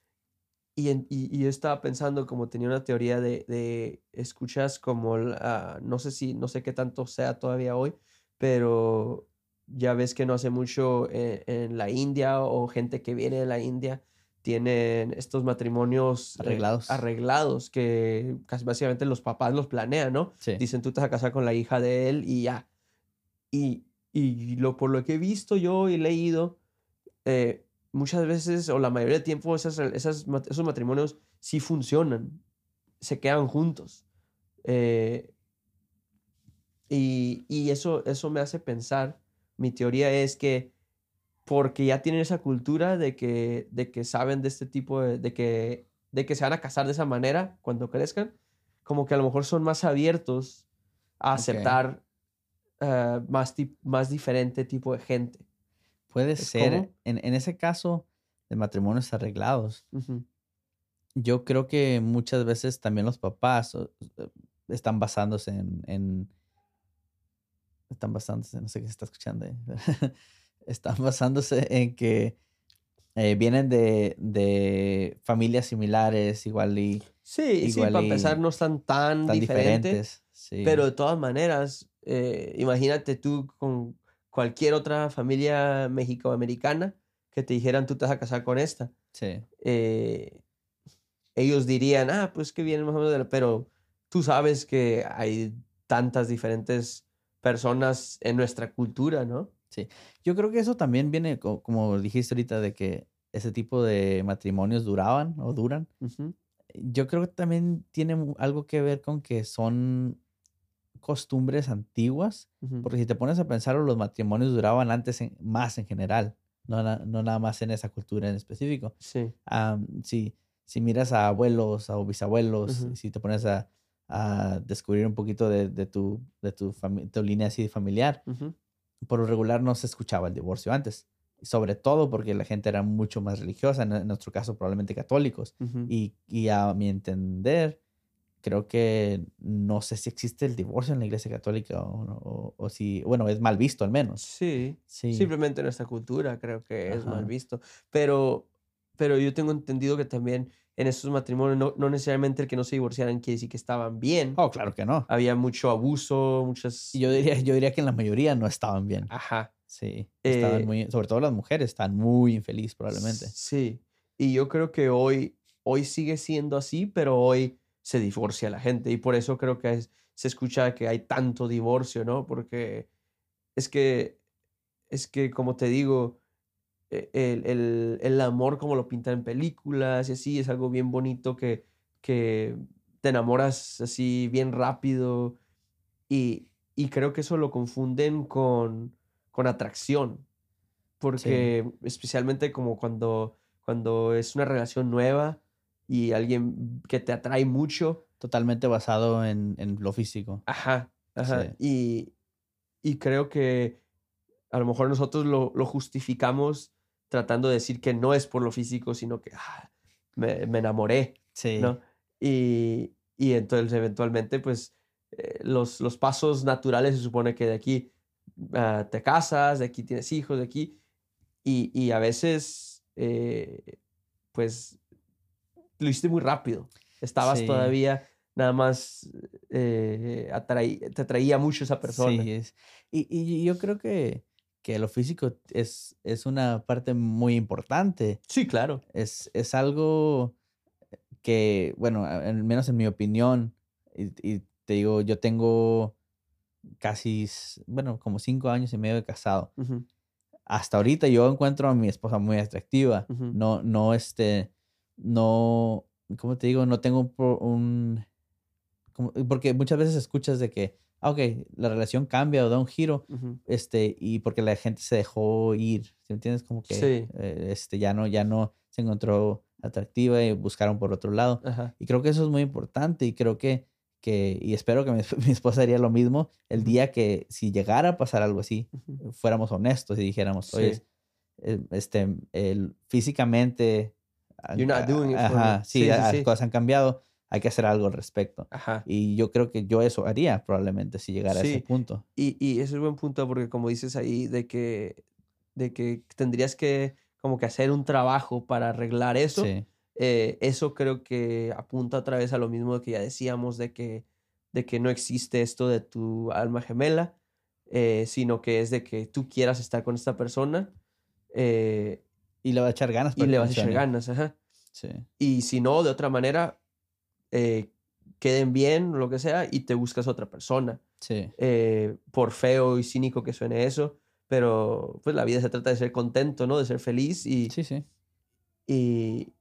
Y, en- y, y yo estaba pensando, como tenía una teoría de, de escuchas como, no sé si, no sé qué tanto sea todavía hoy, pero ya ves que no hace mucho en, en la India o gente que viene de la India tienen estos matrimonios eh, Arreglados. arreglados que casi básicamente los papás los planean, ¿no? Sí. Dicen, tú te vas a casar con la hija de él y ya. Y, y lo, por lo que he visto yo y leído, eh, muchas veces o la mayoría del tiempo esas, esas esos matrimonios sí funcionan, se quedan juntos. Eh, y y eso, eso me hace pensar, mi teoría es que porque ya tienen esa cultura de que, de que saben de este tipo de, de que, de que se van a casar de esa manera cuando crezcan, como que a lo mejor son más abiertos a aceptar eh, más, más diferente tipo de gente. Puede ¿Es ser. En, en ese caso de matrimonios arreglados, yo creo que muchas veces también los papás están basándose en, en- están basándose, no sé qué se está escuchando, ahí, están basándose en que eh, vienen de, de familias similares, igual y Sí, sí, Igual para y empezar no están tan, tan diferentes, diferentes. Sí. pero de todas maneras, eh, imagínate tú con cualquier otra familia mexicoamericana que te dijeran tú te vas a casar con esta. sí, eh, ellos dirían, ah, pues que vienen más o menos, de la-", pero tú sabes que hay tantas diferentes personas en nuestra cultura, ¿no? Yo creo que eso también viene, co- como dijiste ahorita, de que ese tipo de matrimonios duraban o duran. Yo creo que también tiene algo que ver con que son costumbres antiguas, porque si te pones a pensar, los matrimonios duraban antes en- más en general, no, na- no nada más en esa cultura en específico. Sí, si, si miras a abuelos o bisabuelos, si te pones a, a descubrir un poquito de, de tu, de tu, tu línea así familiar, por lo regular no se escuchaba el divorcio antes. Sobre todo porque la gente era mucho más religiosa, en, en nuestro caso probablemente católicos. Y, y a mi entender, creo que no sé si existe el divorcio en la iglesia católica o, o, o si, bueno, es mal visto al menos. Sí, Sí. simplemente en nuestra cultura creo que es mal visto. Pero, pero yo tengo entendido que también en estos matrimonios no, no necesariamente el que no se divorciaran quiere decir que estaban bien. Oh, claro que no. Había mucho abuso, muchas... Yo diría, yo diría que en la mayoría no estaban bien. Ajá. Sí. Estaban Eh, muy, sobre todo las mujeres, están muy infelices probablemente. Sí. Y yo creo que hoy, hoy sigue siendo así, pero hoy se divorcia la gente. Y por eso creo que es- se escucha que hay tanto divorcio, ¿no? Porque es que, es que como te digo, el, el- el amor como lo pintan en películas y así es algo bien bonito que, que te enamoras así bien rápido. Y, y creo que eso lo confunden con, con atracción. Porque especialmente como cuando, cuando es una relación nueva y alguien que te atrae mucho, Totalmente basado en, en lo físico. ajá, ajá. Sí. Y, y creo que a lo mejor nosotros lo, lo justificamos tratando de decir que no es por lo físico, sino que ah, me, me enamoré, Sí. ¿no? Y, y entonces eventualmente pues eh, los, los pasos naturales se supone que de aquí ah, te casas, de aquí tienes hijos, de aquí, y, y a veces eh, pues lo hiciste muy rápido, estabas Sí. todavía nada más eh, atraí- te atraía mucho esa persona. Sí, es. Y, y yo creo que, que lo físico es, es una parte muy importante. Sí, claro. Es, es algo que, bueno, al menos en mi opinión, y, y te digo, yo tengo casi, bueno, como cinco años y medio de casado. Hasta ahorita yo encuentro a mi esposa muy atractiva. No, no, este, no, ¿cómo te digo? No tengo un, como- porque muchas veces escuchas de que, ok, la relación cambia o da un giro, ujú. este, y porque la gente se dejó ir, ¿sí me entiendes? Como que, Sí. eh, este, ya no, ya no se encontró atractiva y buscaron por otro lado. Ajá. Y creo que eso es muy importante y creo que, que y espero que mi, mi esposa haría lo mismo el día que si llegara a pasar algo así, Ujú. fuéramos honestos y dijéramos, oye, Sí. eh, este, el, físicamente, You're not doing it for ajá, me. sí, sí. las cosas han cambiado, hay que hacer algo al respecto. Ajá. Y yo creo que yo eso haría probablemente si llegara a ese Sí. punto. Y, y ese es buen punto porque como dices ahí de que, de que tendrías que como que hacer un trabajo para arreglar eso, Sí, eh, eso creo que apunta otra vez a lo mismo que ya decíamos de que, de que no existe esto de tu alma gemela, eh, sino que es de que tú quieras estar con esta persona eh, y le va a echar ganas. y para le que vas a echar ganas, ajá. Sí, Y si no, de otra manera, eh, queden bien, lo que sea, y te buscas otra persona. sí, eh, por feo y cínico que suene eso, pero pues la vida se trata de ser contento, ¿no? De ser feliz y, sí, sí. y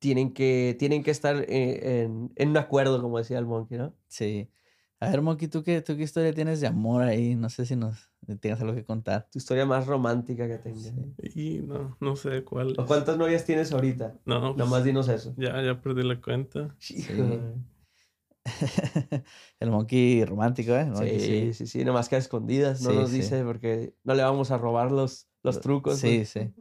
tienen, que, tienen que estar eh, en, en un acuerdo, como decía el monkey, ¿no? sí. A ver, Monkey, ¿tú qué, ¿tú qué historia tienes de amor ahí? No sé si nos tengas algo que contar. Tu historia más romántica que tengas. Sí. Y no, no sé cuál. ¿O cuántas novias tienes ahorita? No, pues, Nomás dinos eso. ya, ya perdí la cuenta. Hijo. el Monkey romántico, ¿eh? Monkey, Sí, sí, sí, nomás que a escondidas, no Sí, nos sí. dice porque no le vamos a robar los, los trucos. Sí, ¿no? sí.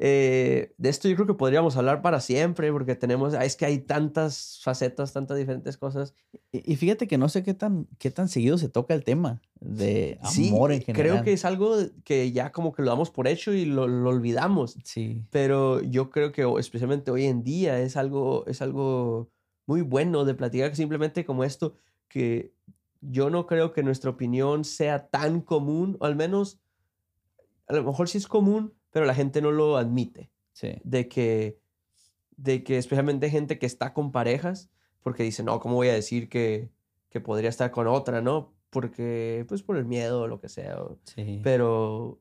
Eh, de esto yo creo que podríamos hablar para siempre porque tenemos, ah, es que hay tantas facetas, tantas diferentes cosas. Y, y fíjate que no sé qué tan, qué tan seguido se toca el tema de Sí, amor en general. creo que es algo que ya como que lo damos por hecho y lo, lo olvidamos. Sí, Pero yo creo que especialmente hoy en día es algo, es algo muy bueno de platicar simplemente como esto, que yo no creo que nuestra opinión sea tan común, o al menos, a lo mejor sí es común, pero la gente no lo admite. sí, De que, de que especialmente gente que está con parejas, porque dicen, no, ¿cómo voy a decir que, que podría estar con otra, no? Porque, pues por el miedo o lo que sea. Sí. Pero,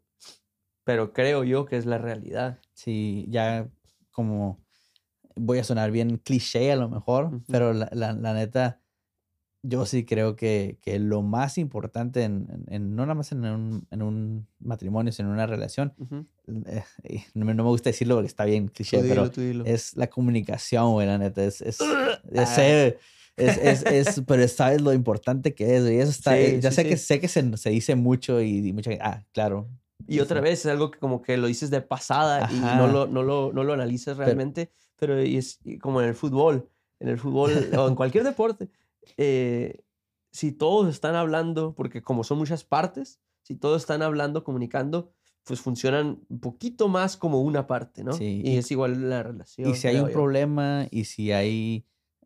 pero creo yo que es la realidad. Sí, ya como voy a sonar bien cliché a lo mejor, pero la, la- la neta, yo sí creo que, que lo más importante en, en- en- no nada más en un, en un matrimonio, sino en una relación, Ujú. eh, y no, me no me gusta decirlo porque está bien cliché, dilo, pero es la comunicación, güey, la neta, es, es, Ah. es, es, es- pero sabes lo importante que es, y eso está, Sí, eh, ya sí, sé que sí. sé que se, se dice mucho y, y mucha gente, ah, claro. Y otra vez es algo que como que lo dices de pasada y no Ajá. lo, no lo, no lo analizas realmente, pero y es como en el fútbol, en el fútbol o en cualquier deporte, eh, si todos están hablando, porque como son muchas partes, si todos están hablando, comunicando, pues funcionan un poquito más como una parte, ¿no? Sí, Y, y- es igual la relación. Y si hay un yo. problema y si hay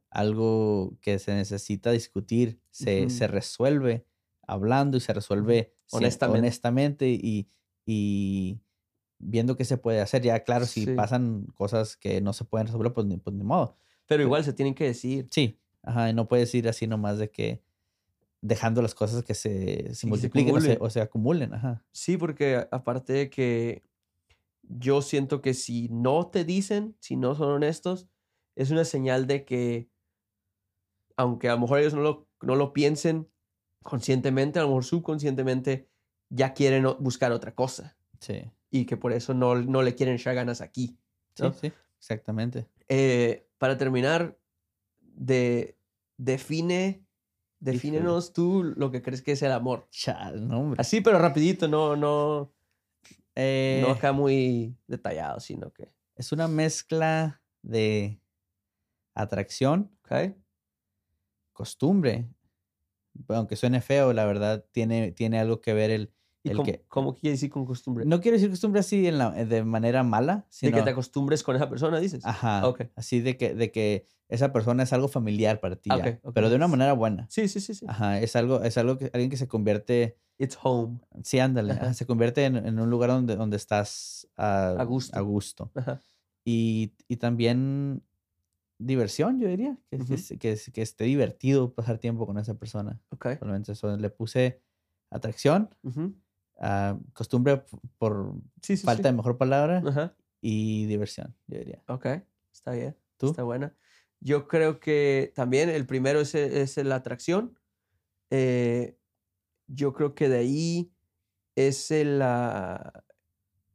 algo que se necesita discutir, se, se Ujú. resuelve hablando y se resuelve Honestamente. honestamente y, y viendo qué se puede hacer. Ya, claro, si Sí. pasan cosas que no se pueden resolver, pues pues ni modo. Pero igual se tienen que decir. Sí, ajá, y no puedes ir así nomás de que dejando las cosas que se, se Sí, que se multipliquen o se, acumulen. o se acumulen, ajá. Sí, porque aparte de que yo siento que si no te dicen, si no son honestos, es una señal de que, aunque a lo mejor ellos no lo, no lo piensen conscientemente, a lo mejor subconscientemente ya quieren buscar otra cosa Sí, y que por eso no, no le quieren echar ganas aquí. sí, sí, exactamente. Eh, para terminar, de, define, defínenos tú lo que crees que es el amor. Chal, no, hombre. Así, pero rapidito, no, no, Eh, no acá muy detallado, sino que, es una mezcla de atracción, ¿ok? costumbre. Aunque suene feo, la verdad, tiene, tiene algo que ver el... ¿Y el cómo, que, cómo quiere decir con costumbre? no quiero decir costumbre así en la- de manera mala, de sino... que te acostumbres con esa persona, dices. Ajá. Ok. Así de que, de que esa persona es algo familiar para ti, Ah, ya, ok, ok. pero de una manera buena. Sí, sí, sí, sí. Ajá, es algo, es algo que alguien que se convierte, It's home. sí, ándale, Ajá. se convierte en, en un lugar donde, donde estás ah, A gusto. A gusto. Ajá. Y, y también diversión, yo diría, que, que Ujú. es- que, es- que esté divertido pasar tiempo con esa persona. Ok. Solamente eso, le puse atracción, Ujú. Ah, costumbre por Sí, sí, falta de mejor palabra Ajá. y diversión, yo diría. Ok. Está bien. ¿Tú? Está buena. Yo creo que también el primero es, es la atracción. Eh, yo creo que de ahí es la,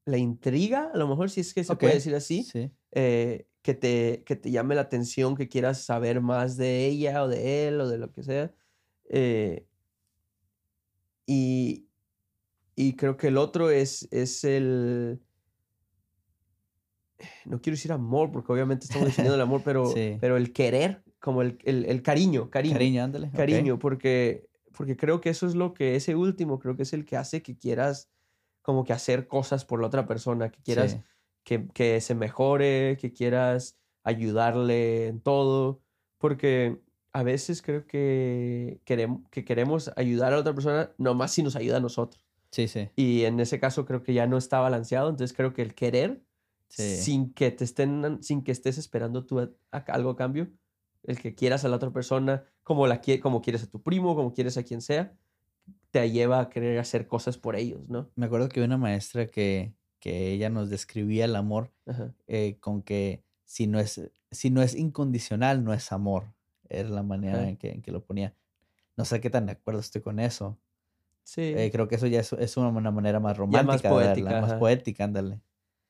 la intriga, a lo mejor si es que se puede decir así. Sí. eh, que, te, que te llame la atención, que quieras saber más de ella o de él o de lo que sea. Eh, y, y creo que el otro es, es el... No quiero decir amor, porque obviamente estamos definiendo el amor, pero, Sí. pero el querer, como el, el- el cariño, cariño. Cariño, ándale. Cariño, porque, porque creo que eso es lo que, ese último, creo que es el que hace que quieras como que hacer cosas por la otra persona, que quieras Sí. que, que se mejore, que quieras ayudarle en todo, porque a veces creo que queremos, que queremos ayudar a la otra persona nomás si nos ayuda a nosotros. Sí, sí. Y en ese caso creo que ya no está balanceado, entonces creo que el querer, Sí. sin que te estén, sin que estés esperando tú a- a- algo a cambio, el que quieras a la otra persona, como, la, como quieres a tu primo, como quieres a quien sea, te lleva a querer hacer cosas por ellos, ¿no? Me acuerdo que una maestra que, que ella nos describía el amor eh, con que si no, es, si no es incondicional, no es amor. Era la manera en, que, en que lo ponía. No sé qué tan de acuerdo estoy con eso. Sí. Eh, creo que eso ya es, es una, manera más Ya romántica. más de poética, más poética, ándale.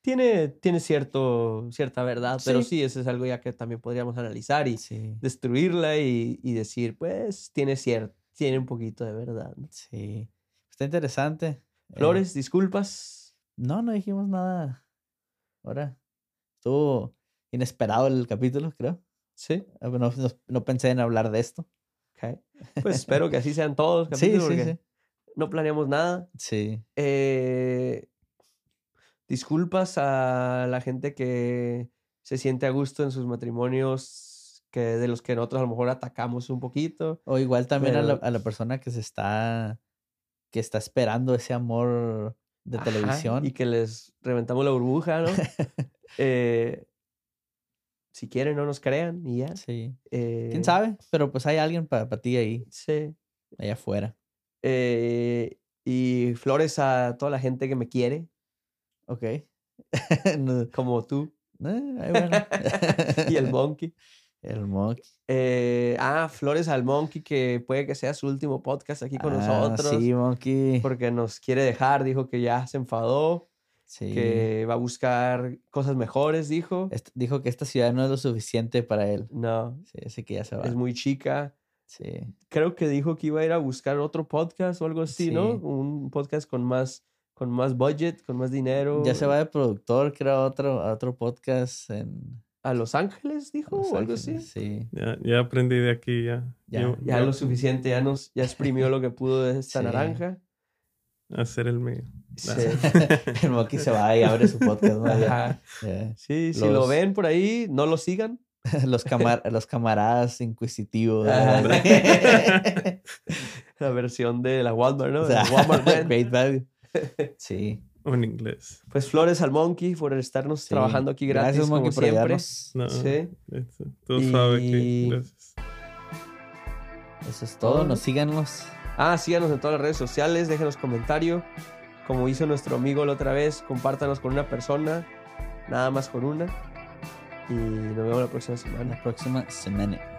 tiene, tiene cierto, cierta verdad, pero Sí. eso es algo ya que también podríamos analizar y Sí, destruirla y, y decir, pues, tiene cierto, tiene un poquito de verdad. ¿no? sí. Está interesante. Eh, Flores, disculpas. no, no dijimos nada. Ahora, estuvo inesperado el capítulo, creo. Sí, Ah, No, no- no pensé en hablar de esto. ok. Pues espero que así sean todos los Sí, capítulos sí, sí. No planeamos nada. Sí. Eh, disculpas a la gente que se siente a gusto en sus matrimonios, que de los que nosotros a lo mejor atacamos un poquito. O igual también a, la, a la persona que se está, que está esperando ese amor de Ajá, televisión. Y que les reventamos la burbuja, ¿no? Eh, si quieren, no nos crean y ya. Sí. Eh, ¿Quién sabe? Pero pues hay alguien para ti ahí, Sí. allá afuera. Eh, y flores a toda la gente que me quiere, Ok. No, como tú ahí bueno. y el monkey. El monkey. Eh, ah, flores al monkey, que puede que sea su último podcast aquí con Ah, nosotros. Sí, monkey. Porque nos quiere dejar, dijo que ya se enfadó, Sí. que va a buscar cosas mejores, dijo. Est- dijo que esta ciudad no es lo suficiente para él. No, Sí, así que ya se va. es muy chica. Sí. Creo que dijo que iba a ir a buscar otro podcast o algo así, ¿no? Un podcast con más, con más budget, con más dinero. Ya se va de productor, creo, a otro, a otro podcast en ¿A Los Ángeles, dijo? Los o algo así. Sí. Ya, ya aprendí de aquí, ya. Ya, Yo- Ya yo lo suficiente, ya nos, ya exprimió lo que pudo de esta Sí. naranja. Hacer el mío. Sí. el monkey se va y abre su podcast. ¿no? Sí, si lo ven por ahí, no lo sigan. Los, camar- los camaradas inquisitivos. Ah. La versión de la Walmart, ¿no? O De sea, la Walmart. Great value. Sí. En inglés. Pues flores al Monkey por estarnos sí. trabajando aquí gratis Gracias, como Monkey, por siempre. ayudarnos. No, Sí. eso, Tú sabes que. Gracias. Eso es todo. Nos síganos. Ah, síganos en todas las redes sociales, déjenos comentario. Como hizo nuestro amigo la otra vez, compártanos con una persona, nada más con una. Y nos vemos la próxima semana. La próxima semana.